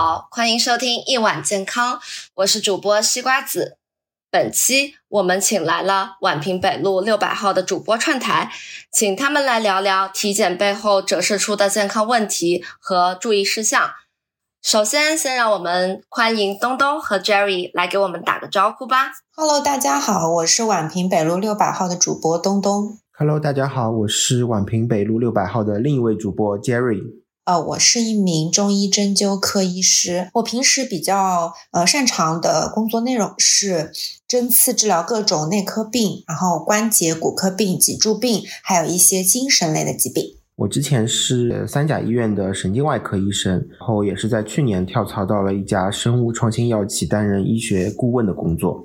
好，欢迎收听一碗健康，我是主播西瓜子。本期我们请来了宛平北路六百号的主播串台，请他们来聊聊体检背后折射出的健康问题和注意事项。首先，先让我们欢迎东东和 Jerry 来给我们打个招呼吧。Hello，大家好，我是宛平北路六百号的主播东东。Hello，大家好，我是宛平北路六百号的另一位主播 Jerry。呃，我是一名中医针灸科医师，我平时比较呃擅长的工作内容是针刺治疗各种内科病，然后关节骨科病、脊柱病，还有一些精神类的疾病。我之前是三甲医院的神经外科医生，然后也是在去年跳槽到了一家生物创新药企担任医学顾问的工作。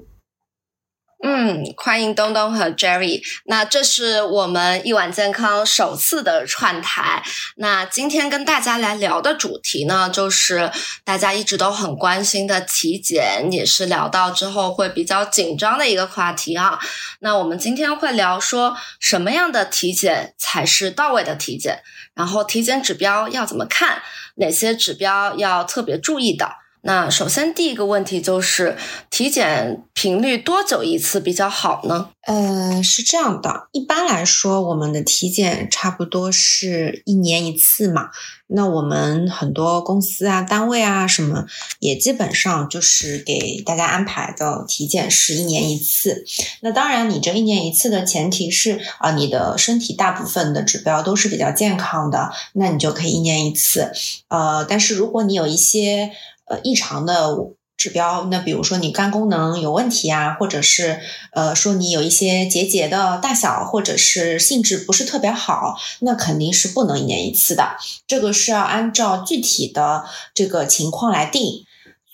嗯，欢迎东东和 Jerry。那这是我们一碗健康首次的串台。那今天跟大家来聊的主题呢，就是大家一直都很关心的体检，也是聊到之后会比较紧张的一个话题啊。那我们今天会聊说什么样的体检才是到位的体检，然后体检指标要怎么看，哪些指标要特别注意的。那首先第一个问题就是体检频率多久一次比较好呢？呃，是这样的，一般来说，我们的体检差不多是一年一次嘛。那我们很多公司啊、单位啊什么，也基本上就是给大家安排的体检是一年一次。那当然，你这一年一次的前提是啊，你的身体大部分的指标都是比较健康的，那你就可以一年一次。呃，但是如果你有一些呃，异常的指标，那比如说你肝功能有问题啊，或者是呃说你有一些结节的大小，或者是性质不是特别好，那肯定是不能一年一次的。这个是要按照具体的这个情况来定。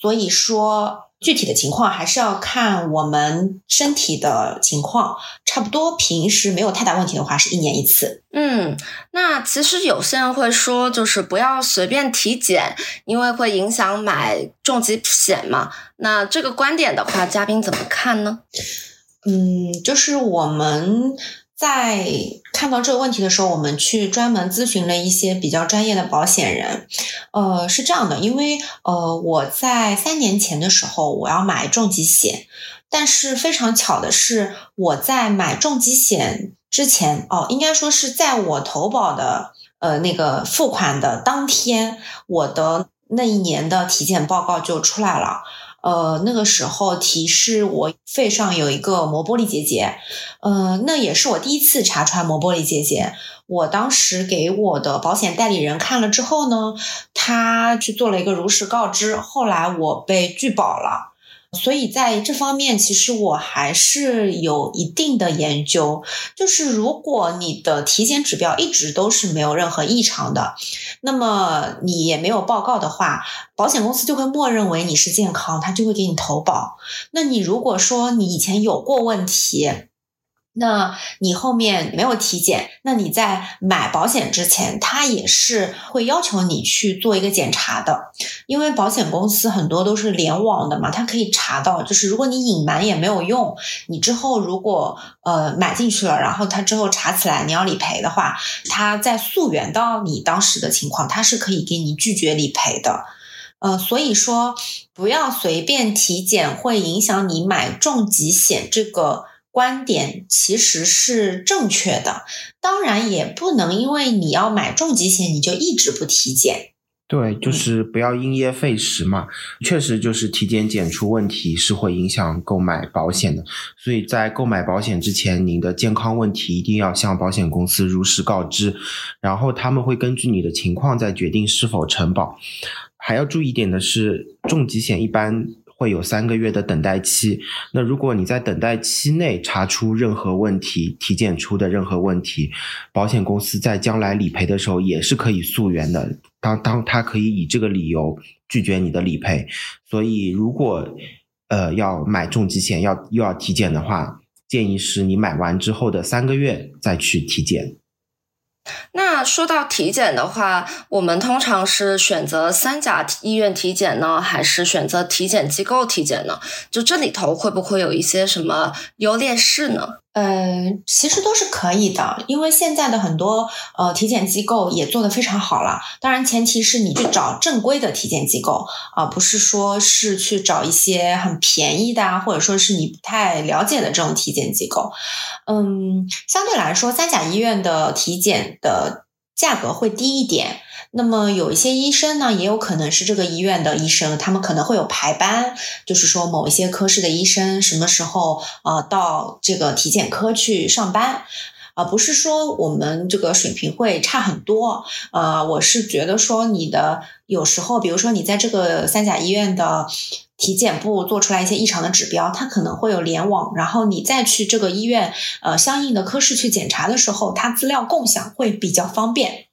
所以说。具体的情况还是要看我们身体的情况，差不多平时没有太大问题的话，是一年一次。嗯，那其实有些人会说，就是不要随便体检，因为会影响买重疾险嘛。那这个观点的话，嘉宾怎么看呢？嗯，就是我们。在看到这个问题的时候，我们去专门咨询了一些比较专业的保险人。呃，是这样的，因为呃，我在三年前的时候我要买重疾险，但是非常巧的是，我在买重疾险之前，哦，应该说是在我投保的呃那个付款的当天，我的那一年的体检报告就出来了。呃，那个时候提示我肺上有一个磨玻璃结节，呃，那也是我第一次查出来磨玻璃结节。我当时给我的保险代理人看了之后呢，他去做了一个如实告知，后来我被拒保了。所以在这方面，其实我还是有一定的研究。就是如果你的体检指标一直都是没有任何异常的，那么你也没有报告的话，保险公司就会默认为你是健康，他就会给你投保。那你如果说你以前有过问题，那你后面没有体检，那你在买保险之前，他也是会要求你去做一个检查的，因为保险公司很多都是联网的嘛，它可以查到，就是如果你隐瞒也没有用，你之后如果呃买进去了，然后他之后查起来你要理赔的话，他在溯源到你当时的情况，他是可以给你拒绝理赔的，呃，所以说不要随便体检，会影响你买重疾险这个。观点其实是正确的，当然也不能因为你要买重疾险，你就一直不体检。对，就是不要因噎废食嘛。确实，就是体检检出问题是会影响购买保险的，所以在购买保险之前，您的健康问题一定要向保险公司如实告知，然后他们会根据你的情况再决定是否承保。还要注意一点的是，重疾险一般。会有三个月的等待期。那如果你在等待期内查出任何问题，体检出的任何问题，保险公司在将来理赔的时候也是可以溯源的。当当他可以以这个理由拒绝你的理赔。所以，如果呃要买重疾险要又要体检的话，建议是你买完之后的三个月再去体检。那说到体检的话，我们通常是选择三甲医院体检呢，还是选择体检机构体检呢？就这里头会不会有一些什么优劣势呢？呃，其实都是可以的，因为现在的很多呃体检机构也做得非常好了。当然，前提是你去找正规的体检机构啊，不是说是去找一些很便宜的啊，或者说是你不太了解的这种体检机构。嗯，相对来说，三甲医院的体检的价格会低一点。那么有一些医生呢，也有可能是这个医院的医生，他们可能会有排班，就是说某一些科室的医生什么时候呃到这个体检科去上班，啊，不是说我们这个水平会差很多，呃，我是觉得说你的有时候，比如说你在这个三甲医院的体检部做出来一些异常的指标，它可能会有联网，然后你再去这个医院呃相应的科室去检查的时候，它资料共享会比较方便。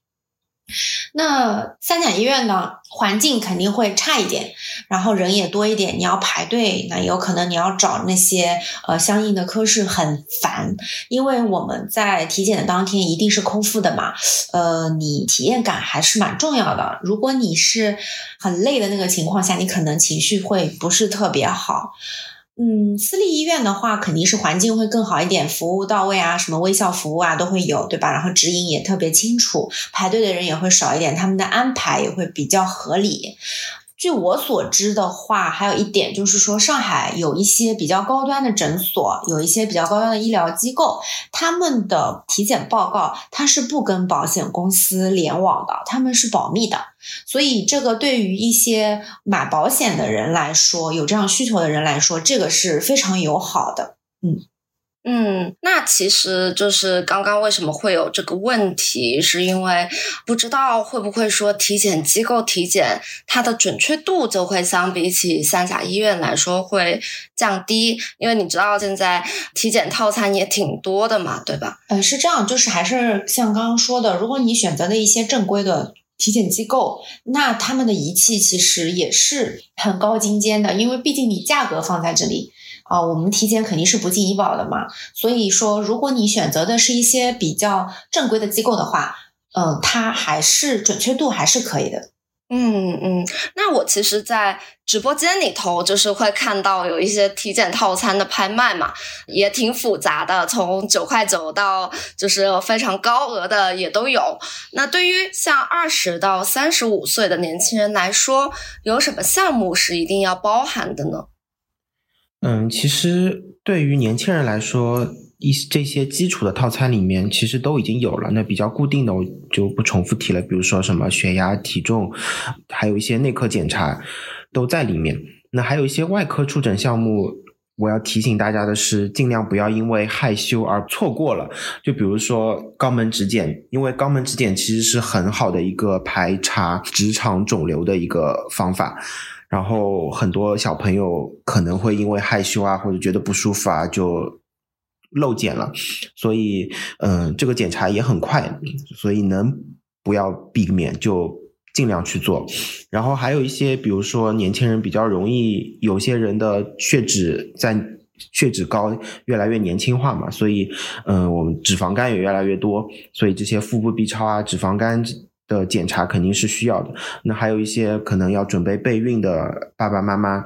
那三甲医院呢，环境肯定会差一点，然后人也多一点，你要排队，那有可能你要找那些呃相应的科室很烦，因为我们在体检的当天一定是空腹的嘛，呃，你体验感还是蛮重要的。如果你是很累的那个情况下，你可能情绪会不是特别好。嗯，私立医院的话，肯定是环境会更好一点，服务到位啊，什么微笑服务啊都会有，对吧？然后指引也特别清楚，排队的人也会少一点，他们的安排也会比较合理。据我所知的话，还有一点就是说，上海有一些比较高端的诊所，有一些比较高端的医疗机构，他们的体检报告它是不跟保险公司联网的，他们是保密的。所以，这个对于一些买保险的人来说，有这样需求的人来说，这个是非常友好的。嗯。嗯，那其实就是刚刚为什么会有这个问题，是因为不知道会不会说体检机构体检它的准确度就会相比起三甲医院来说会降低，因为你知道现在体检套餐也挺多的嘛，对吧？呃，是这样，就是还是像刚刚说的，如果你选择的一些正规的体检机构，那他们的仪器其实也是很高精尖的，因为毕竟你价格放在这里。啊，我们体检肯定是不进医保的嘛，所以说，如果你选择的是一些比较正规的机构的话，嗯，它还是准确度还是可以的。嗯嗯，那我其实，在直播间里头，就是会看到有一些体检套餐的拍卖嘛，也挺复杂的，从九块九到就是非常高额的也都有。那对于像二十到三十五岁的年轻人来说，有什么项目是一定要包含的呢？嗯，其实对于年轻人来说，一这些基础的套餐里面其实都已经有了。那比较固定的我就不重复提了，比如说什么血压、体重，还有一些内科检查都在里面。那还有一些外科出诊项目，我要提醒大家的是，尽量不要因为害羞而错过了。就比如说肛门指检，因为肛门指检其实是很好的一个排查直肠肿瘤的一个方法。然后很多小朋友可能会因为害羞啊，或者觉得不舒服啊，就漏检了。所以，嗯，这个检查也很快，所以能不要避免就尽量去做。然后还有一些，比如说年轻人比较容易，有些人的血脂在血脂高，越来越年轻化嘛，所以，嗯，我们脂肪肝也越来越多，所以这些腹部 B 超啊，脂肪肝。的检查肯定是需要的。那还有一些可能要准备备孕的爸爸妈妈，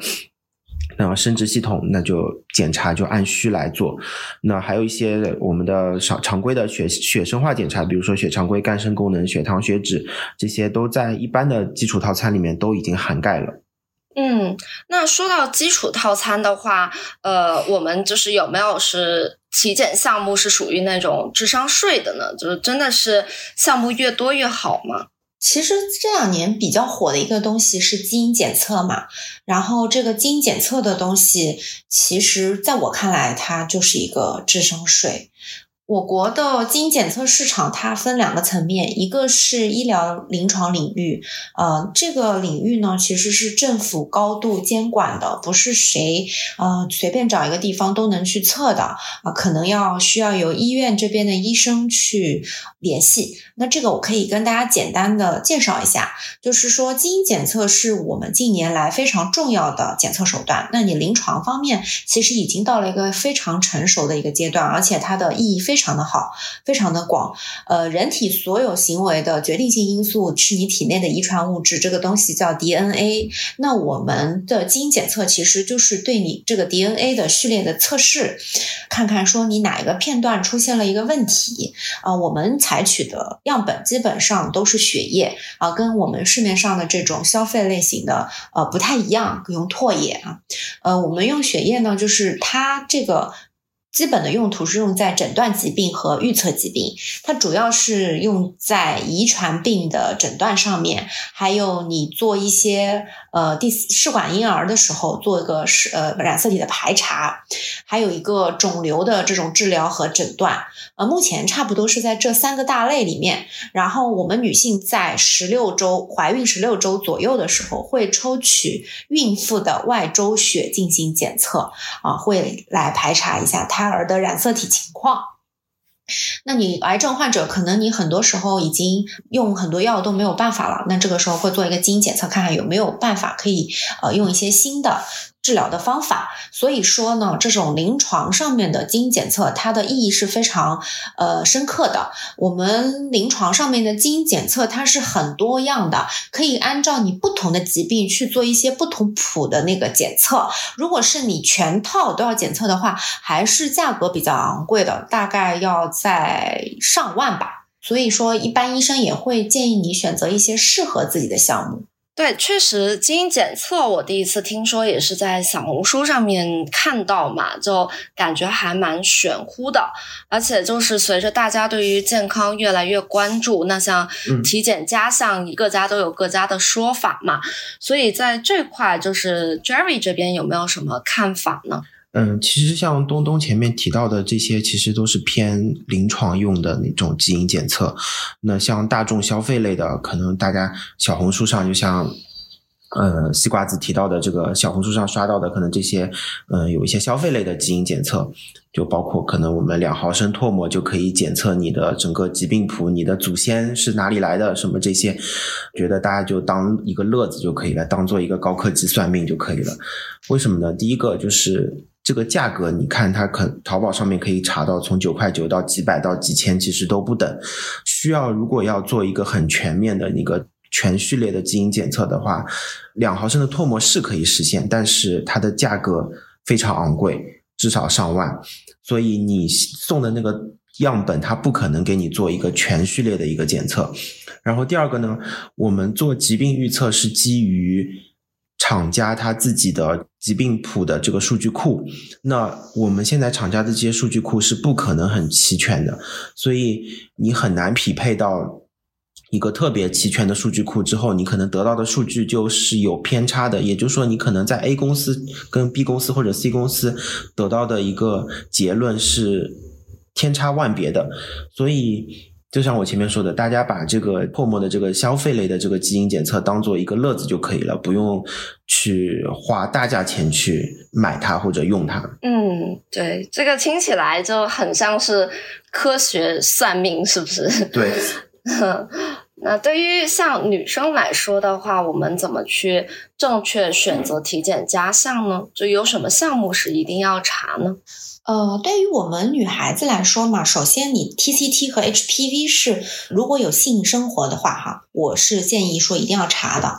那生殖系统那就检查就按需来做。那还有一些我们的常常规的血血生化检查，比如说血常规、肝肾功能、血糖、血脂，这些都在一般的基础套餐里面都已经涵盖了。嗯，那说到基础套餐的话，呃，我们就是有没有是体检项目是属于那种智商税的呢？就是真的是项目越多越好吗？其实这两年比较火的一个东西是基因检测嘛，然后这个基因检测的东西，其实在我看来，它就是一个智商税。我国的基因检测市场它分两个层面，一个是医疗临床领域，呃，这个领域呢其实是政府高度监管的，不是谁呃随便找一个地方都能去测的啊，可能要需要由医院这边的医生去联系。那这个我可以跟大家简单的介绍一下，就是说基因检测是我们近年来非常重要的检测手段。那你临床方面其实已经到了一个非常成熟的一个阶段，而且它的意义非。常的好，非常的广。呃，人体所有行为的决定性因素是你体内的遗传物质，这个东西叫 DNA。那我们的基因检测其实就是对你这个 DNA 的序列的测试，看看说你哪一个片段出现了一个问题。啊，我们采取的样本基本上都是血液啊，跟我们市面上的这种消费类型的呃不太一样，用唾液啊。呃，我们用血液呢，就是它这个。基本的用途是用在诊断疾病和预测疾病，它主要是用在遗传病的诊断上面，还有你做一些呃第试管婴儿的时候做一个是呃染色体的排查，还有一个肿瘤的这种治疗和诊断。呃，目前差不多是在这三个大类里面。然后我们女性在十六周怀孕十六周左右的时候，会抽取孕妇的外周血进行检测，啊，会来排查一下它胎儿的染色体情况。那你癌症患者可能你很多时候已经用很多药都没有办法了，那这个时候会做一个基因检测，看看有没有办法可以呃用一些新的。治疗的方法，所以说呢，这种临床上面的基因检测，它的意义是非常呃深刻的。我们临床上面的基因检测，它是很多样的，可以按照你不同的疾病去做一些不同谱的那个检测。如果是你全套都要检测的话，还是价格比较昂贵的，大概要在上万吧。所以说，一般医生也会建议你选择一些适合自己的项目。对，确实基因检测我第一次听说也是在小红书上面看到嘛，就感觉还蛮玄乎的。而且就是随着大家对于健康越来越关注，那像体检加项，各家都有各家的说法嘛。所以在这块，就是 Jerry 这边有没有什么看法呢？嗯，其实像东东前面提到的这些，其实都是偏临床用的那种基因检测。那像大众消费类的，可能大家小红书上就像。呃，西瓜子提到的这个小红书上刷到的，可能这些，嗯，有一些消费类的基因检测，就包括可能我们两毫升唾沫就可以检测你的整个疾病谱，你的祖先是哪里来的，什么这些，觉得大家就当一个乐子就可以了，当做一个高科技算命就可以了。为什么呢？第一个就是这个价格，你看它可淘宝上面可以查到，从九块九到几百到几千，其实都不等。需要如果要做一个很全面的一个。全序列的基因检测的话，两毫升的唾沫是可以实现，但是它的价格非常昂贵，至少上万。所以你送的那个样本，它不可能给你做一个全序列的一个检测。然后第二个呢，我们做疾病预测是基于厂家他自己的疾病谱的这个数据库。那我们现在厂家的这些数据库是不可能很齐全的，所以你很难匹配到。一个特别齐全的数据库之后，你可能得到的数据就是有偏差的，也就是说，你可能在 A 公司跟 B 公司或者 C 公司得到的一个结论是天差万别的。所以，就像我前面说的，大家把这个泡沫的这个消费类的这个基因检测当做一个乐子就可以了，不用去花大价钱去买它或者用它。嗯，对，这个听起来就很像是科学算命，是不是？对。那对于像女生来说的话，我们怎么去正确选择体检加项呢？就有什么项目是一定要查呢？呃，对于我们女孩子来说嘛，首先你 TCT 和 HPV 是如果有性生活的话，哈，我是建议说一定要查的，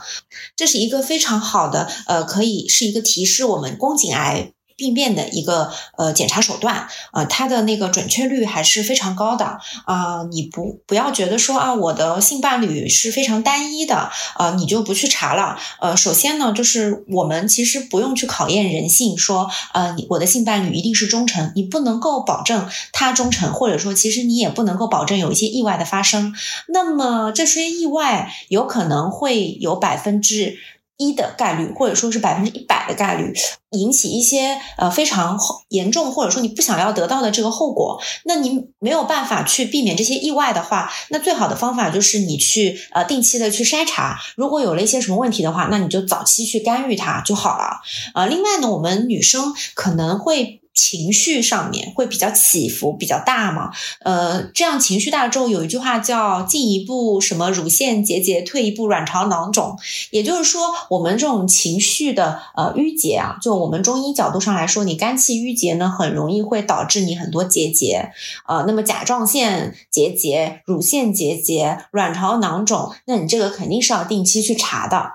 这是一个非常好的，呃，可以是一个提示我们宫颈癌。病变的一个呃检查手段，呃，它的那个准确率还是非常高的啊！你不不要觉得说啊，我的性伴侣是非常单一的啊，你就不去查了。呃，首先呢，就是我们其实不用去考验人性，说呃，我的性伴侣一定是忠诚，你不能够保证他忠诚，或者说其实你也不能够保证有一些意外的发生。那么这些意外有可能会有百分之。一的概率，或者说是百分之一百的概率，引起一些呃非常严重，或者说你不想要得到的这个后果，那你没有办法去避免这些意外的话，那最好的方法就是你去呃定期的去筛查，如果有了一些什么问题的话，那你就早期去干预它就好了。呃，另外呢，我们女生可能会。情绪上面会比较起伏比较大嘛。呃，这样情绪大之后，有一句话叫“进一步什么乳腺结节，退一步卵巢囊肿”，也就是说，我们这种情绪的呃淤结啊，就我们中医角度上来说，你肝气郁结呢，很容易会导致你很多结节啊。那么甲状腺结节、乳腺结节、卵巢囊肿，那你这个肯定是要定期去查的。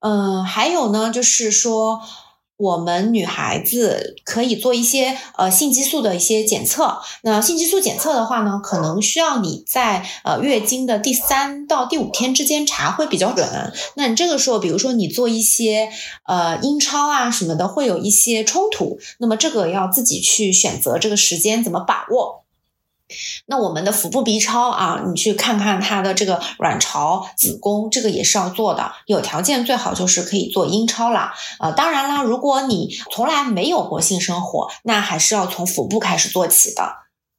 嗯，还有呢，就是说。我们女孩子可以做一些呃性激素的一些检测。那性激素检测的话呢，可能需要你在呃月经的第三到第五天之间查会比较准。那你这个时候，比如说你做一些呃阴超啊什么的，会有一些冲突。那么这个要自己去选择这个时间怎么把握。那我们的腹部 B 超啊，你去看看它的这个卵巢、子宫，这个也是要做的。有条件最好就是可以做阴超啦。呃，当然啦，如果你从来没有过性生活，那还是要从腹部开始做起的。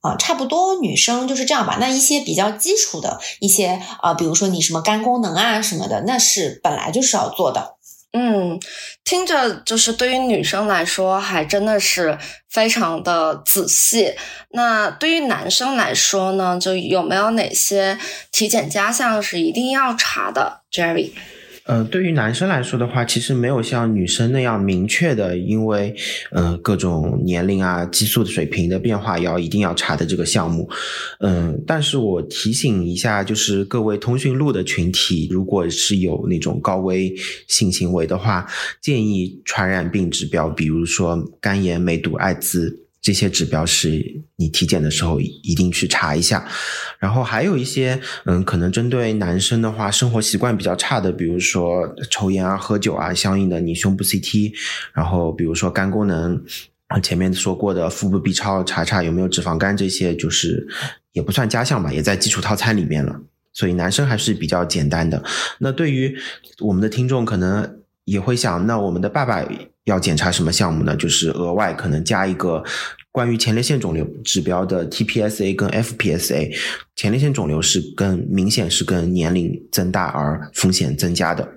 啊，差不多女生就是这样吧。那一些比较基础的一些啊，比如说你什么肝功能啊什么的，那是本来就是要做的。嗯，听着就是对于女生来说，还真的是非常的仔细。那对于男生来说呢，就有没有哪些体检加项是一定要查的，Jerry？呃，对于男生来说的话，其实没有像女生那样明确的，因为呃各种年龄啊、激素的水平的变化要一定要查的这个项目。嗯，但是我提醒一下，就是各位通讯录的群体，如果是有那种高危性行为的话，建议传染病指标，比如说肝炎、梅毒、艾滋。这些指标是你体检的时候一定去查一下，然后还有一些，嗯，可能针对男生的话，生活习惯比较差的，比如说抽烟啊、喝酒啊，相应的你胸部 CT，然后比如说肝功能，前面说过的腹部 B 超查查有没有脂肪肝，这些就是也不算加项吧，也在基础套餐里面了。所以男生还是比较简单的。那对于我们的听众，可能也会想，那我们的爸爸。要检查什么项目呢？就是额外可能加一个关于前列腺肿瘤指标的 TPSA 跟 FPSA。前列腺肿瘤是跟明显是跟年龄增大而风险增加的，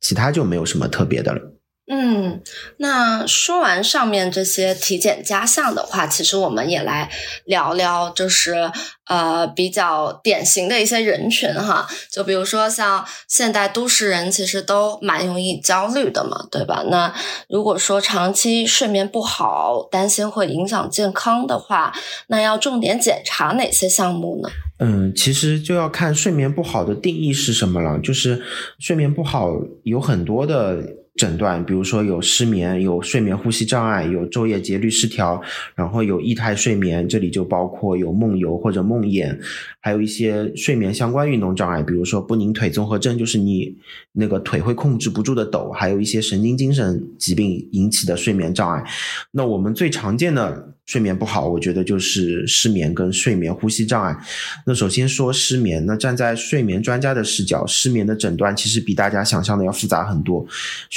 其他就没有什么特别的了。嗯，那说完上面这些体检加项的话，其实我们也来聊聊，就是呃比较典型的一些人群哈，就比如说像现代都市人，其实都蛮容易焦虑的嘛，对吧？那如果说长期睡眠不好，担心会影响健康的话，那要重点检查哪些项目呢？嗯，其实就要看睡眠不好的定义是什么了，就是睡眠不好有很多的。诊断，比如说有失眠、有睡眠呼吸障碍、有昼夜节律失调，然后有异态睡眠，这里就包括有梦游或者梦魇，还有一些睡眠相关运动障碍，比如说不宁腿综合征，就是你那个腿会控制不住的抖，还有一些神经精神疾病引起的睡眠障碍。那我们最常见的。睡眠不好，我觉得就是失眠跟睡眠呼吸障碍。那首先说失眠，那站在睡眠专家的视角，失眠的诊断其实比大家想象的要复杂很多，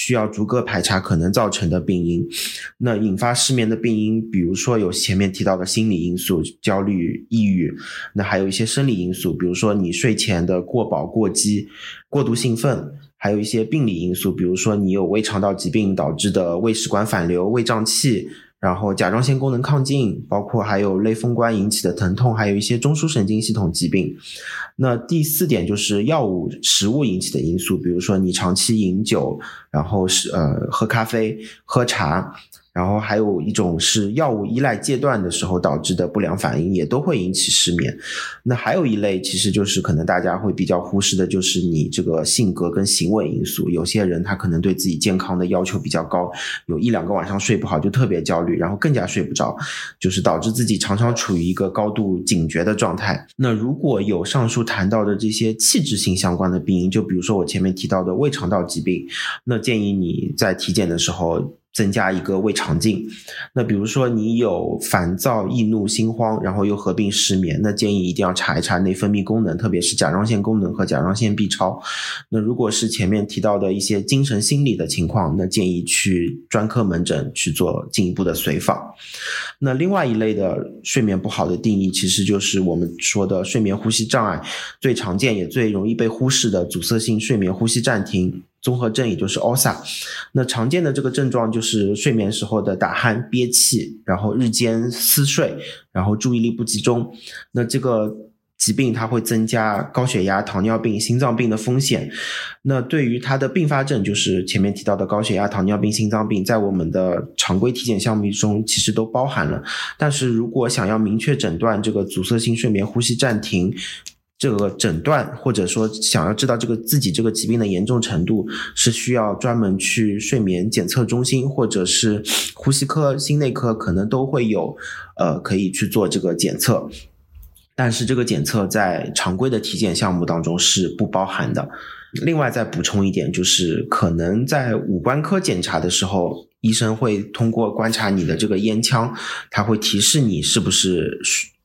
需要逐个排查可能造成的病因。那引发失眠的病因，比如说有前面提到的心理因素，焦虑、抑郁，那还有一些生理因素，比如说你睡前的过饱、过饥、过度兴奋，还有一些病理因素，比如说你有胃肠道疾病导致的胃食管反流、胃胀气。然后甲状腺功能亢进，包括还有类风关引起的疼痛，还有一些中枢神经系统疾病。那第四点就是药物、食物引起的因素，比如说你长期饮酒，然后是呃喝咖啡、喝茶。然后还有一种是药物依赖阶段的时候导致的不良反应，也都会引起失眠。那还有一类，其实就是可能大家会比较忽视的，就是你这个性格跟行为因素。有些人他可能对自己健康的要求比较高，有一两个晚上睡不好就特别焦虑，然后更加睡不着，就是导致自己常常处于一个高度警觉的状态。那如果有上述谈到的这些器质性相关的病因，就比如说我前面提到的胃肠道疾病，那建议你在体检的时候。增加一个胃肠镜，那比如说你有烦躁、易怒、心慌，然后又合并失眠，那建议一定要查一查内分泌功能，特别是甲状腺功能和甲状腺 B 超。那如果是前面提到的一些精神心理的情况，那建议去专科门诊去做进一步的随访。那另外一类的睡眠不好的定义，其实就是我们说的睡眠呼吸障碍，最常见也最容易被忽视的阻塞性睡眠呼吸暂停。综合症，也就是 OSA。那常见的这个症状就是睡眠时候的打鼾、憋气，然后日间思睡，然后注意力不集中。那这个疾病它会增加高血压、糖尿病、心脏病的风险。那对于它的并发症，就是前面提到的高血压、糖尿病、心脏病，在我们的常规体检项目中其实都包含了。但是如果想要明确诊断这个阻塞性睡眠呼吸暂停，这个诊断，或者说想要知道这个自己这个疾病的严重程度，是需要专门去睡眠检测中心，或者是呼吸科、心内科，可能都会有，呃，可以去做这个检测。但是这个检测在常规的体检项目当中是不包含的。另外再补充一点，就是可能在五官科检查的时候，医生会通过观察你的这个咽腔，他会提示你是不是。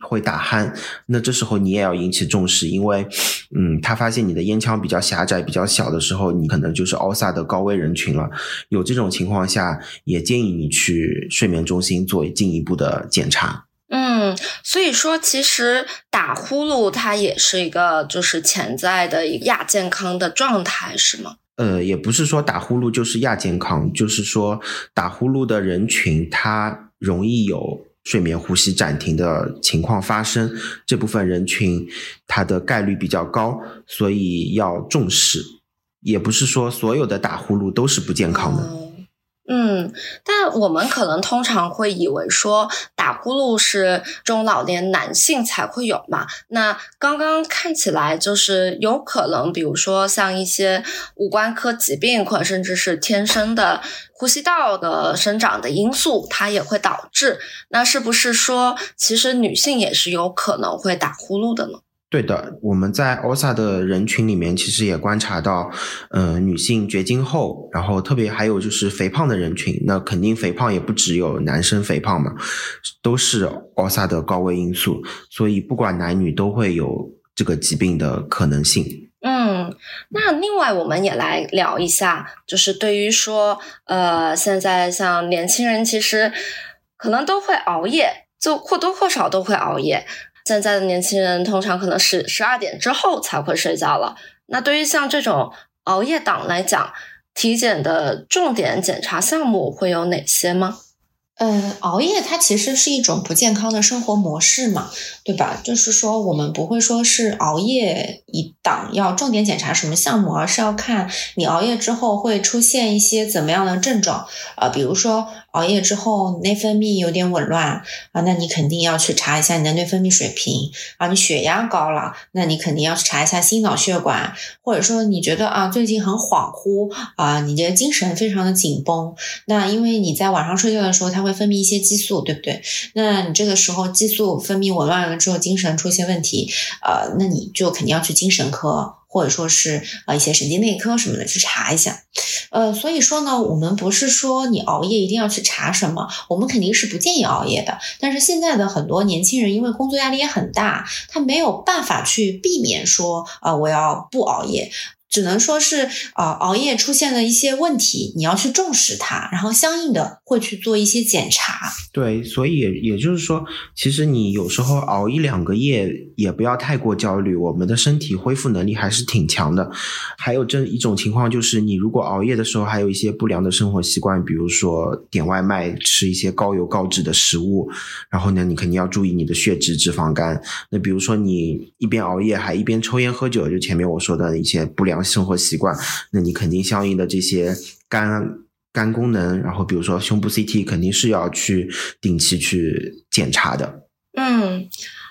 会打鼾，那这时候你也要引起重视，因为，嗯，他发现你的咽腔比较狭窄、比较小的时候，你可能就是奥萨的高危人群了。有这种情况下，也建议你去睡眠中心做进一步的检查。嗯，所以说其实打呼噜它也是一个就是潜在的亚健康的状态，是吗？呃，也不是说打呼噜就是亚健康，就是说打呼噜的人群他容易有。睡眠呼吸暂停的情况发生，这部分人群它的概率比较高，所以要重视。也不是说所有的打呼噜都是不健康的。嗯，但我们可能通常会以为说打呼噜是中老年男性才会有嘛？那刚刚看起来就是有可能，比如说像一些五官科疾病，或者甚至是天生的呼吸道的生长的因素，它也会导致。那是不是说，其实女性也是有可能会打呼噜的呢？对的，我们在 OSA 的人群里面，其实也观察到，呃，女性绝经后，然后特别还有就是肥胖的人群，那肯定肥胖也不只有男生肥胖嘛，都是 OSA 的高危因素，所以不管男女都会有这个疾病的可能性。嗯，那另外我们也来聊一下，就是对于说，呃，现在像年轻人其实可能都会熬夜，就或多或少都会熬夜。现在的年轻人通常可能是十二点之后才会睡觉了。那对于像这种熬夜党来讲，体检的重点检查项目会有哪些吗？呃，熬夜它其实是一种不健康的生活模式嘛，对吧？就是说，我们不会说是熬夜一档要重点检查什么项目，而是要看你熬夜之后会出现一些怎么样的症状啊，比如说。熬夜之后内分泌有点紊乱啊，那你肯定要去查一下你的内分泌水平啊。你血压高了，那你肯定要去查一下心脑血管，或者说你觉得啊最近很恍惚啊，你的精神非常的紧绷，那因为你在晚上睡觉的时候，它会分泌一些激素，对不对？那你这个时候激素分泌紊乱了之后，精神出现问题，呃，那你就肯定要去精神科。或者说是呃一些神经内科什么的去查一下，呃，所以说呢，我们不是说你熬夜一定要去查什么，我们肯定是不建议熬夜的。但是现在的很多年轻人因为工作压力也很大，他没有办法去避免说啊我要不熬夜。只能说是啊，熬夜出现了一些问题，你要去重视它，然后相应的会去做一些检查。对，所以也也就是说，其实你有时候熬一两个夜也不要太过焦虑，我们的身体恢复能力还是挺强的。还有这一种情况就是，你如果熬夜的时候还有一些不良的生活习惯，比如说点外卖、吃一些高油高脂的食物，然后呢，你肯定要注意你的血脂、脂肪肝。那比如说你一边熬夜还一边抽烟喝酒，就前面我说的一些不良。生活习惯，那你肯定相应的这些肝肝功能，然后比如说胸部 CT，肯定是要去定期去检查的。嗯，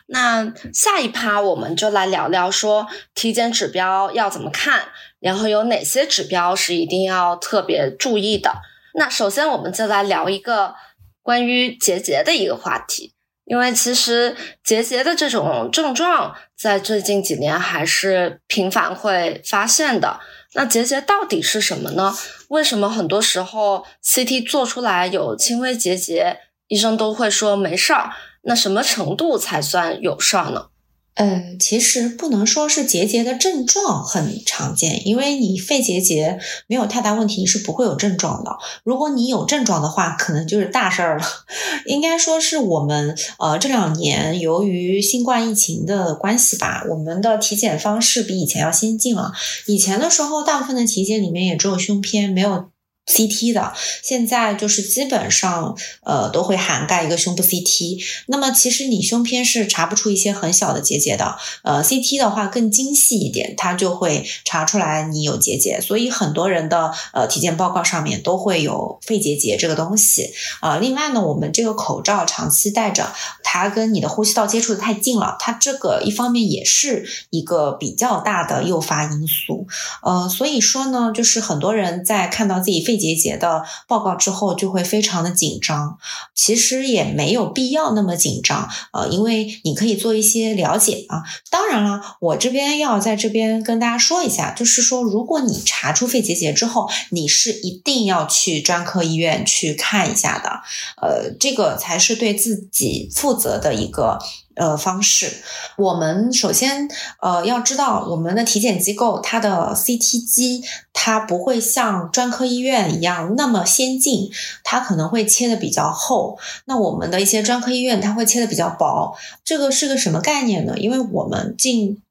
那下一趴我们就来聊聊说体检指标要怎么看，然后有哪些指标是一定要特别注意的。那首先我们就来聊一个关于结节的一个话题。因为其实结节的这种症状在最近几年还是频繁会发现的。那结节到底是什么呢？为什么很多时候 CT 做出来有轻微结节，医生都会说没事儿？那什么程度才算有事儿呢？呃，其实不能说是结节的症状很常见，因为你肺结节没有太大问题，你是不会有症状的。如果你有症状的话，可能就是大事儿了。应该说是我们呃这两年由于新冠疫情的关系吧，我们的体检方式比以前要先进了。以前的时候，大部分的体检里面也只有胸片，没有。CT 的现在就是基本上呃都会涵盖一个胸部 CT，那么其实你胸片是查不出一些很小的结节的，呃 CT 的话更精细一点，它就会查出来你有结节，所以很多人的呃体检报告上面都会有肺结节这个东西啊。另外呢，我们这个口罩长期戴着，它跟你的呼吸道接触的太近了，它这个一方面也是一个比较大的诱发因素，呃，所以说呢，就是很多人在看到自己肺结节的报告之后就会非常的紧张，其实也没有必要那么紧张，呃，因为你可以做一些了解啊。当然了，我这边要在这边跟大家说一下，就是说，如果你查出肺结节之后，你是一定要去专科医院去看一下的，呃，这个才是对自己负负责的一个。呃，方式，我们首先呃要知道，我们的体检机构它的 CT 机它不会像专科医院一样那么先进，它可能会切的比较厚。那我们的一些专科医院它会切的比较薄，这个是个什么概念呢？因为我们进。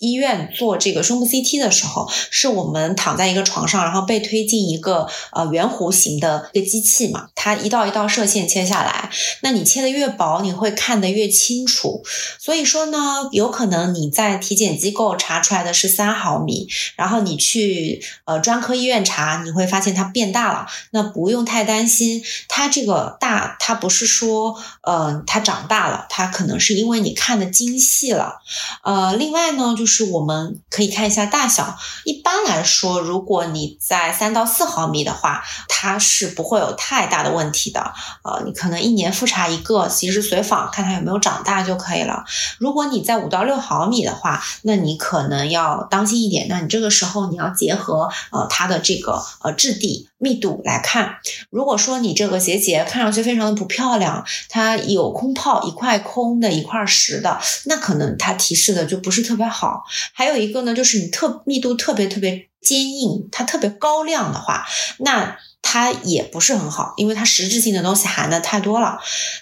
医院做这个胸部 CT 的时候，是我们躺在一个床上，然后被推进一个呃圆弧形的一个机器嘛，它一道一道射线切下来，那你切的越薄，你会看得越清楚。所以说呢，有可能你在体检机构查出来的是三毫米，然后你去呃专科医院查，你会发现它变大了。那不用太担心，它这个大，它不是说呃它长大了，它可能是因为你看的精细了。呃，另外呢就是。是我们可以看一下大小。一般来说，如果你在三到四毫米的话，它是不会有太大的问题的。呃，你可能一年复查一个，及时随访，看它有没有长大就可以了。如果你在五到六毫米的话，那你可能要当心一点。那你这个时候你要结合呃它的这个呃质地。密度来看，如果说你这个结节看上去非常的不漂亮，它有空泡一块空的一块实的，那可能它提示的就不是特别好。还有一个呢，就是你特密度特别特别坚硬，它特别高亮的话，那它也不是很好，因为它实质性的东西含的太多了。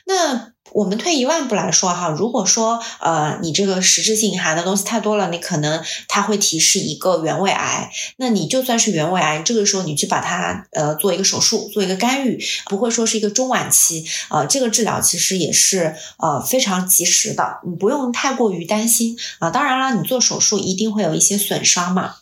那我们退一万步来说哈，如果说呃你这个实质性含的东西太多了，你可能它会提示一个原位癌。那你就算是原位癌，这个时候你去把它呃做一个手术，做一个干预，不会说是一个中晚期呃这个治疗其实也是呃非常及时的，你不用太过于担心啊。当然了，你做手术一定会有一些损伤嘛。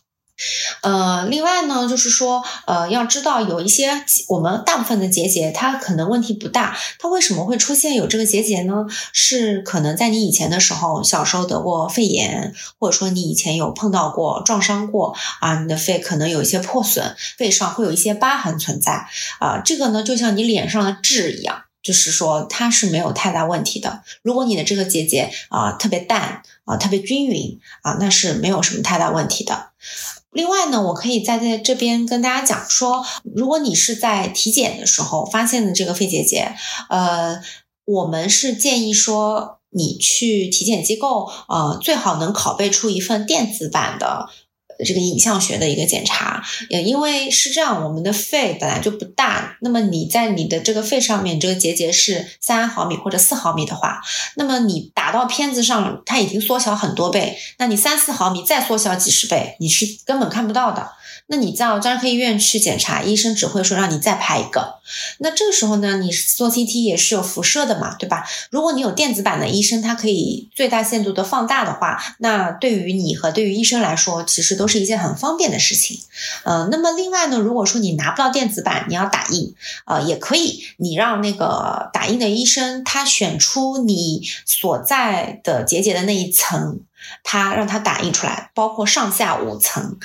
呃，另外呢，就是说，呃，要知道有一些我们大部分的结节，它可能问题不大。它为什么会出现有这个结节呢？是可能在你以前的时候，小时候得过肺炎，或者说你以前有碰到过撞伤过啊，你的肺可能有一些破损，肺上会有一些疤痕存在啊。这个呢，就像你脸上的痣一样，就是说它是没有太大问题的。如果你的这个结节啊特别淡啊特别均匀啊，那是没有什么太大问题的。另外呢，我可以在在这边跟大家讲说，如果你是在体检的时候发现的这个肺结节，呃，我们是建议说你去体检机构，呃，最好能拷贝出一份电子版的。这个影像学的一个检查，也因为是这样，我们的肺本来就不大，那么你在你的这个肺上面，这个结节是三毫米或者四毫米的话，那么你打到片子上，它已经缩小很多倍，那你三四毫米再缩小几十倍，你是根本看不到的。那你到专科医院去检查，医生只会说让你再拍一个。那这个时候呢，你做 CT 也是有辐射的嘛，对吧？如果你有电子版的医生，他可以最大限度的放大的话，那对于你和对于医生来说，其实都是一件很方便的事情。呃，那么另外呢，如果说你拿不到电子版，你要打印，呃，也可以，你让那个打印的医生他选出你所在的结节的那一层，他让他打印出来，包括上下五层。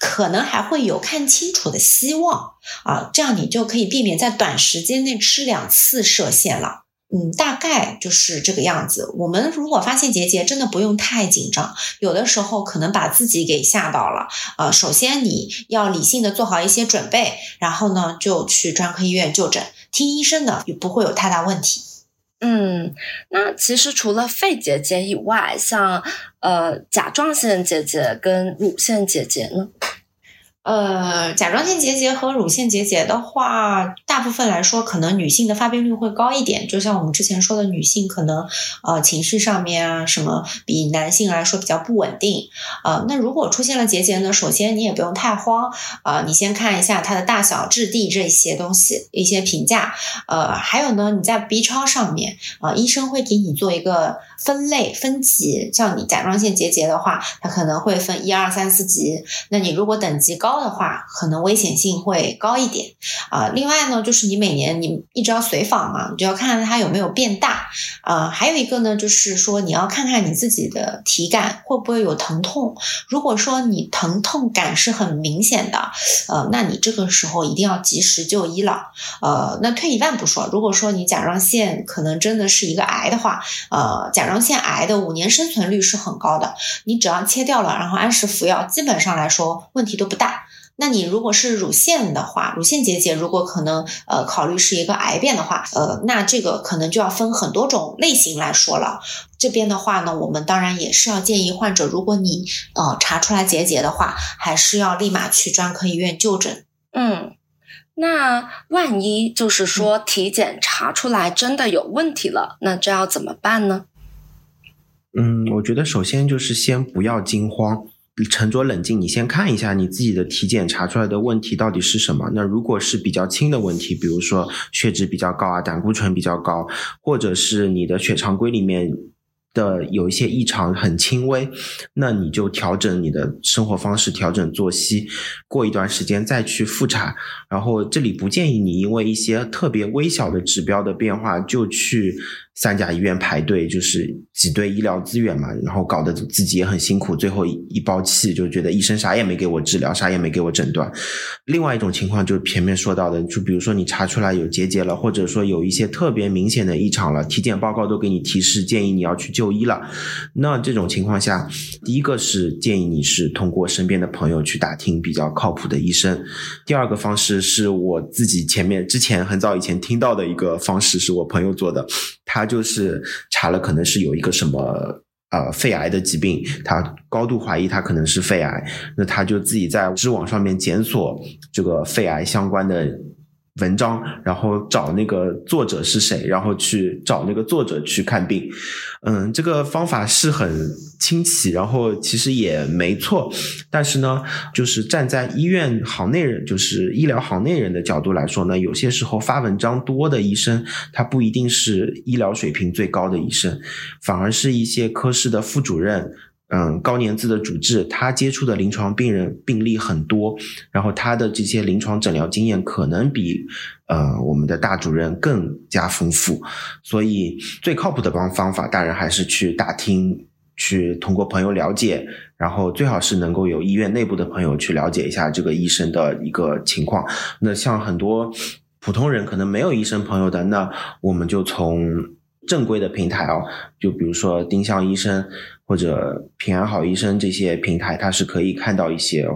可能还会有看清楚的希望啊，这样你就可以避免在短时间内吃两次射线了。嗯，大概就是这个样子。我们如果发现结节，真的不用太紧张，有的时候可能把自己给吓到了。呃，首先你要理性的做好一些准备，然后呢就去专科医院就诊，听医生的，也不会有太大问题。嗯，那其实除了肺结节以外，像呃甲状腺结节跟乳腺结节呢？呃，甲状腺结节和乳腺结节的话，大部分来说，可能女性的发病率会高一点。就像我们之前说的，女性可能呃情绪上面啊什么，比男性来说比较不稳定。呃，那如果出现了结节呢，首先你也不用太慌啊，你先看一下它的大小、质地这些东西一些评价。呃，还有呢，你在 B 超上面啊，医生会给你做一个分类分级。像你甲状腺结节的话，它可能会分一二三四级。那你如果等级高，的话，可能危险性会高一点啊。另外呢，就是你每年你一直要随访嘛，你就要看看它有没有变大啊。还有一个呢，就是说你要看看你自己的体感会不会有疼痛。如果说你疼痛感是很明显的，呃，那你这个时候一定要及时就医了。呃，那退一万步说，如果说你甲状腺可能真的是一个癌的话，呃，甲状腺癌的五年生存率是很高的，你只要切掉了，然后按时服药，基本上来说问题都不大。那你如果是乳腺的话，乳腺结节如果可能呃考虑是一个癌变的话，呃，那这个可能就要分很多种类型来说了。这边的话呢，我们当然也是要建议患者，如果你呃查出来结节的话，还是要立马去专科医院就诊。嗯，那万一就是说体检查出来真的有问题了，那这要怎么办呢？嗯，我觉得首先就是先不要惊慌。沉着冷静，你先看一下你自己的体检查出来的问题到底是什么。那如果是比较轻的问题，比如说血脂比较高啊，胆固醇比较高，或者是你的血常规里面。的有一些异常很轻微，那你就调整你的生活方式，调整作息，过一段时间再去复查。然后这里不建议你因为一些特别微小的指标的变化就去三甲医院排队，就是挤兑医疗资源嘛，然后搞得自己也很辛苦，最后一包气就觉得医生啥也没给我治疗，啥也没给我诊断。另外一种情况就是前面说到的，就比如说你查出来有结节了，或者说有一些特别明显的异常了，体检报告都给你提示建议你要去就。就医了，那这种情况下，第一个是建议你是通过身边的朋友去打听比较靠谱的医生。第二个方式是我自己前面之前很早以前听到的一个方式，是我朋友做的，他就是查了可能是有一个什么呃肺癌的疾病，他高度怀疑他可能是肺癌，那他就自己在知网上面检索这个肺癌相关的。文章，然后找那个作者是谁，然后去找那个作者去看病。嗯，这个方法是很清奇，然后其实也没错。但是呢，就是站在医院行内人，就是医疗行内人的角度来说呢，有些时候发文章多的医生，他不一定是医疗水平最高的医生，反而是一些科室的副主任。嗯，高年资的主治，他接触的临床病人病例很多，然后他的这些临床诊疗经验可能比呃我们的大主任更加丰富，所以最靠谱的方方法当然还是去打听，去通过朋友了解，然后最好是能够有医院内部的朋友去了解一下这个医生的一个情况。那像很多普通人可能没有医生朋友的，那我们就从正规的平台哦，就比如说丁香医生。或者平安好医生这些平台，它是可以看到一些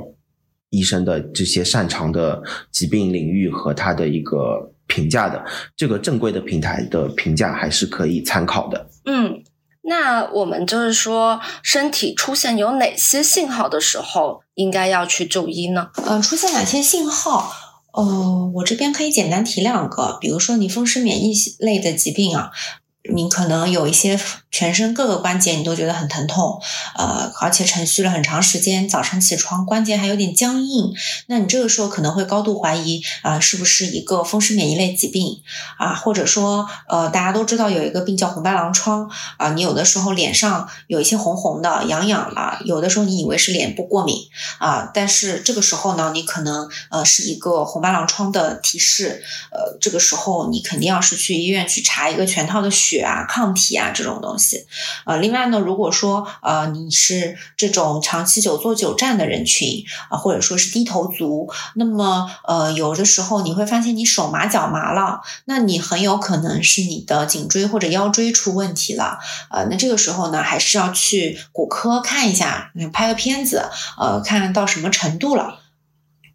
医生的这些擅长的疾病领域和他的一个评价的。这个正规的平台的评价还是可以参考的。嗯，那我们就是说，身体出现有哪些信号的时候，应该要去就医呢？呃，出现哪些信号？呃，我这边可以简单提两个，比如说你风湿免疫类的疾病啊。你可能有一些全身各个关节你都觉得很疼痛，呃，而且沉续了很长时间，早上起床关节还有点僵硬，那你这个时候可能会高度怀疑啊，是不是一个风湿免疫类疾病啊？或者说，呃，大家都知道有一个病叫红斑狼疮啊，你有的时候脸上有一些红红的、痒痒了，有的时候你以为是脸部过敏啊，但是这个时候呢，你可能呃是一个红斑狼疮的提示，呃，这个时候你肯定要是去医院去查一个全套的血。血啊，抗体啊，这种东西，呃，另外呢，如果说呃你是这种长期久坐久站的人群啊，或者说是低头族，那么呃有的时候你会发现你手麻脚麻了，那你很有可能是你的颈椎或者腰椎出问题了，呃，那这个时候呢，还是要去骨科看一下，拍个片子，呃，看到什么程度了。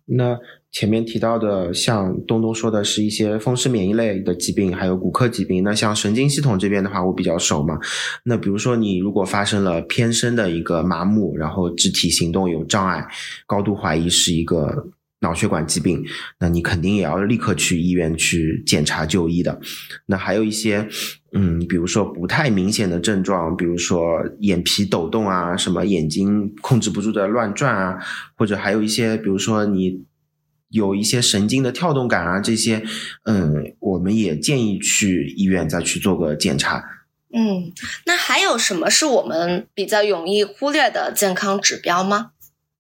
那。前面提到的，像东东说的是一些风湿免疫类的疾病，还有骨科疾病。那像神经系统这边的话，我比较熟嘛。那比如说你如果发生了偏深的一个麻木，然后肢体行动有障碍，高度怀疑是一个脑血管疾病，那你肯定也要立刻去医院去检查就医的。那还有一些，嗯，比如说不太明显的症状，比如说眼皮抖动啊，什么眼睛控制不住的乱转啊，或者还有一些，比如说你。有一些神经的跳动感啊，这些，嗯，我们也建议去医院再去做个检查。嗯，那还有什么是我们比较容易忽略的健康指标吗？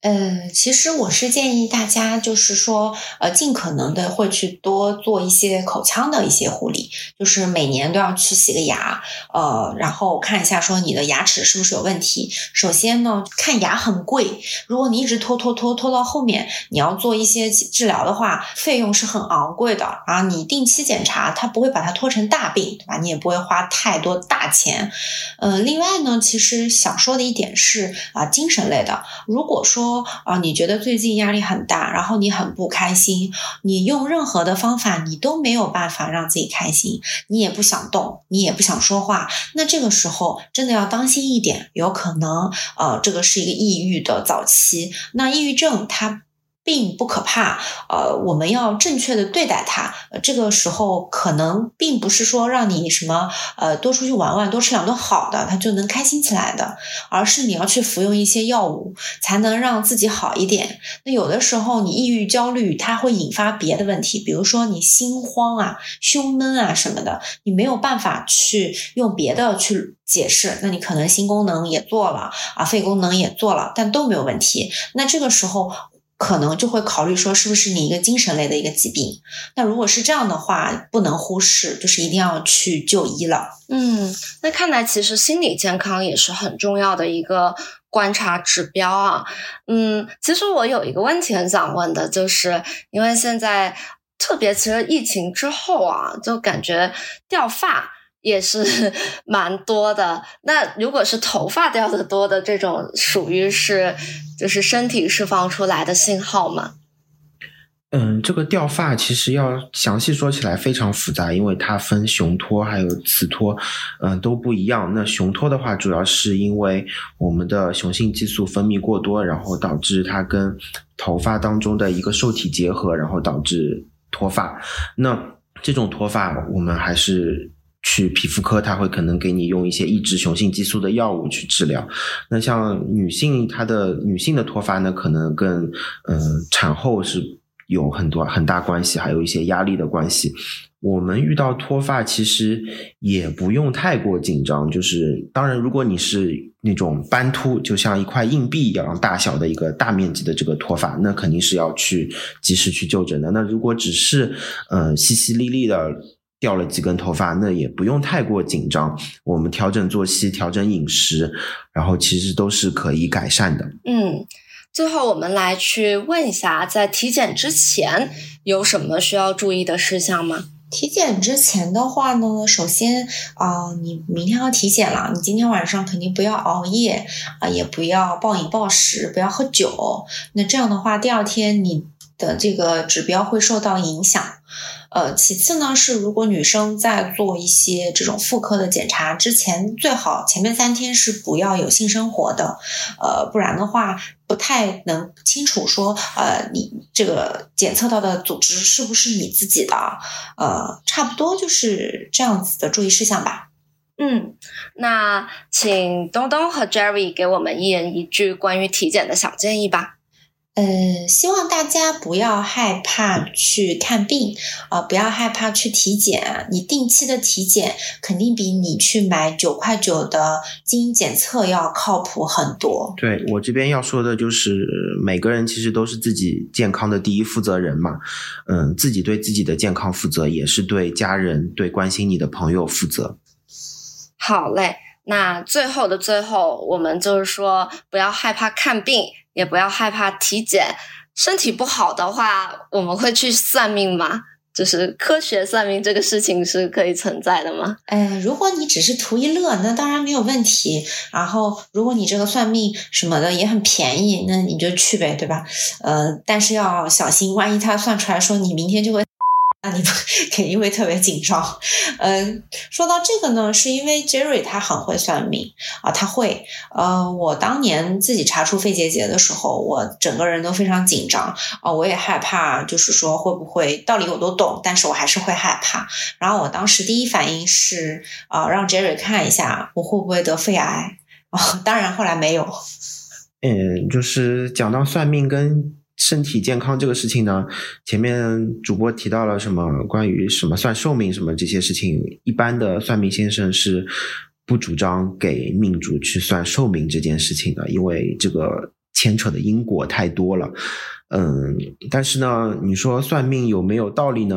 呃，其实我是建议大家，就是说，呃，尽可能的会去多做一些口腔的一些护理，就是每年都要去洗个牙，呃，然后看一下说你的牙齿是不是有问题。首先呢，看牙很贵，如果你一直拖拖拖拖到后面，你要做一些治疗的话，费用是很昂贵的啊。你定期检查，它不会把它拖成大病，对吧？你也不会花太多大钱。呃，另外呢，其实想说的一点是啊，精神类的，如果说啊，你觉得最近压力很大，然后你很不开心，你用任何的方法你都没有办法让自己开心，你也不想动，你也不想说话，那这个时候真的要当心一点，有可能呃，这个是一个抑郁的早期，那抑郁症它。并不可怕，呃，我们要正确的对待它。这个时候可能并不是说让你什么，呃，多出去玩玩，多吃两顿好的，它就能开心起来的，而是你要去服用一些药物，才能让自己好一点。那有的时候你抑郁、焦虑，它会引发别的问题，比如说你心慌啊、胸闷啊什么的，你没有办法去用别的去解释，那你可能心功能也做了啊，肺功能也做了，但都没有问题。那这个时候。可能就会考虑说，是不是你一个精神类的一个疾病？那如果是这样的话，不能忽视，就是一定要去就医了。嗯，那看来其实心理健康也是很重要的一个观察指标啊。嗯，其实我有一个问题很想问的，就是因为现在特别其实疫情之后啊，就感觉掉发。也是 蛮多的。那如果是头发掉的多的这种，属于是就是身体释放出来的信号吗？嗯，这个掉发其实要详细说起来非常复杂，因为它分雄脱还有雌脱，嗯，都不一样。那雄脱的话，主要是因为我们的雄性激素分泌过多，然后导致它跟头发当中的一个受体结合，然后导致脱发。那这种脱发，我们还是。去皮肤科，他会可能给你用一些抑制雄性激素的药物去治疗。那像女性，她的女性的脱发呢，可能跟嗯产后是有很多很大关系，还有一些压力的关系。我们遇到脱发其实也不用太过紧张，就是当然，如果你是那种斑秃，就像一块硬币一样大小的一个大面积的这个脱发，那肯定是要去及时去就诊的。那如果只是嗯淅淅沥沥的。掉了几根头发，那也不用太过紧张。我们调整作息，调整饮食，然后其实都是可以改善的。嗯，最后我们来去问一下，在体检之前有什么需要注意的事项吗？体检之前的话呢，首先啊，你明天要体检了，你今天晚上肯定不要熬夜啊，也不要暴饮暴食，不要喝酒。那这样的话，第二天你的这个指标会受到影响。呃，其次呢是，如果女生在做一些这种妇科的检查之前，最好前面三天是不要有性生活的，呃，不然的话不太能清楚说，呃，你这个检测到的组织是不是你自己的，呃，差不多就是这样子的注意事项吧。嗯，那请东东和 Jerry 给我们一人一句关于体检的小建议吧。呃，希望大家不要害怕去看病啊，不要害怕去体检。你定期的体检肯定比你去买九块九的基因检测要靠谱很多。对我这边要说的就是，每个人其实都是自己健康的第一负责人嘛。嗯，自己对自己的健康负责，也是对家人、对关心你的朋友负责。好嘞，那最后的最后，我们就是说，不要害怕看病。也不要害怕体检，身体不好的话，我们会去算命吗？就是科学算命这个事情是可以存在的吗？哎，如果你只是图一乐，那当然没有问题。然后，如果你这个算命什么的也很便宜，那你就去呗，对吧？呃，但是要小心，万一他算出来说你明天就会。那你肯定会特别紧张。嗯，说到这个呢，是因为 Jerry 他很会算命啊，他会。呃，我当年自己查出肺结节的时候，我整个人都非常紧张啊，我也害怕，就是说会不会道理我都懂，但是我还是会害怕。然后我当时第一反应是啊，让 Jerry 看一下我会不会得肺癌啊，当然后来没有。嗯，就是讲到算命跟。身体健康这个事情呢，前面主播提到了什么关于什么算寿命什么这些事情，一般的算命先生是不主张给命主去算寿命这件事情的，因为这个牵扯的因果太多了。嗯，但是呢，你说算命有没有道理呢？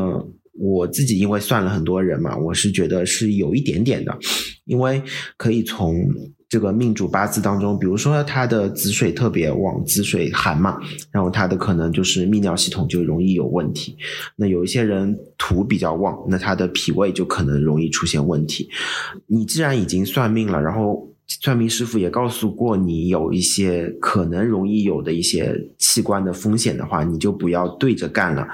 我自己因为算了很多人嘛，我是觉得是有一点点的，因为可以从。这个命主八字当中，比如说他的子水特别旺，子水寒嘛，然后他的可能就是泌尿系统就容易有问题。那有一些人土比较旺，那他的脾胃就可能容易出现问题。你既然已经算命了，然后算命师傅也告诉过你有一些可能容易有的一些器官的风险的话，你就不要对着干了。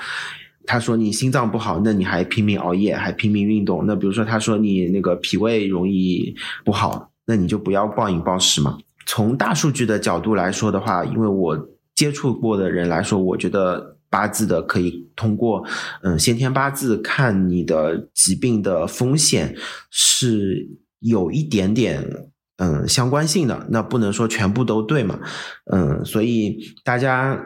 他说你心脏不好，那你还拼命熬夜，还拼命运动。那比如说他说你那个脾胃容易不好。那你就不要暴饮暴食嘛。从大数据的角度来说的话，因为我接触过的人来说，我觉得八字的可以通过嗯先天八字看你的疾病的风险是有一点点嗯相关性的。那不能说全部都对嘛，嗯，所以大家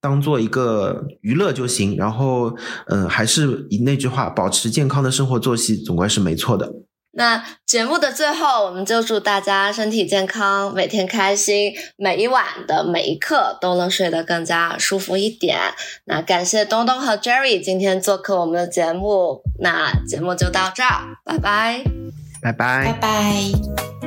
当做一个娱乐就行。然后嗯，还是以那句话，保持健康的生活作息，总归是没错的。那节目的最后，我们就祝大家身体健康，每天开心，每一晚的每一刻都能睡得更加舒服一点。那感谢东东和 Jerry 今天做客我们的节目，那节目就到这儿，拜拜，拜拜，拜拜。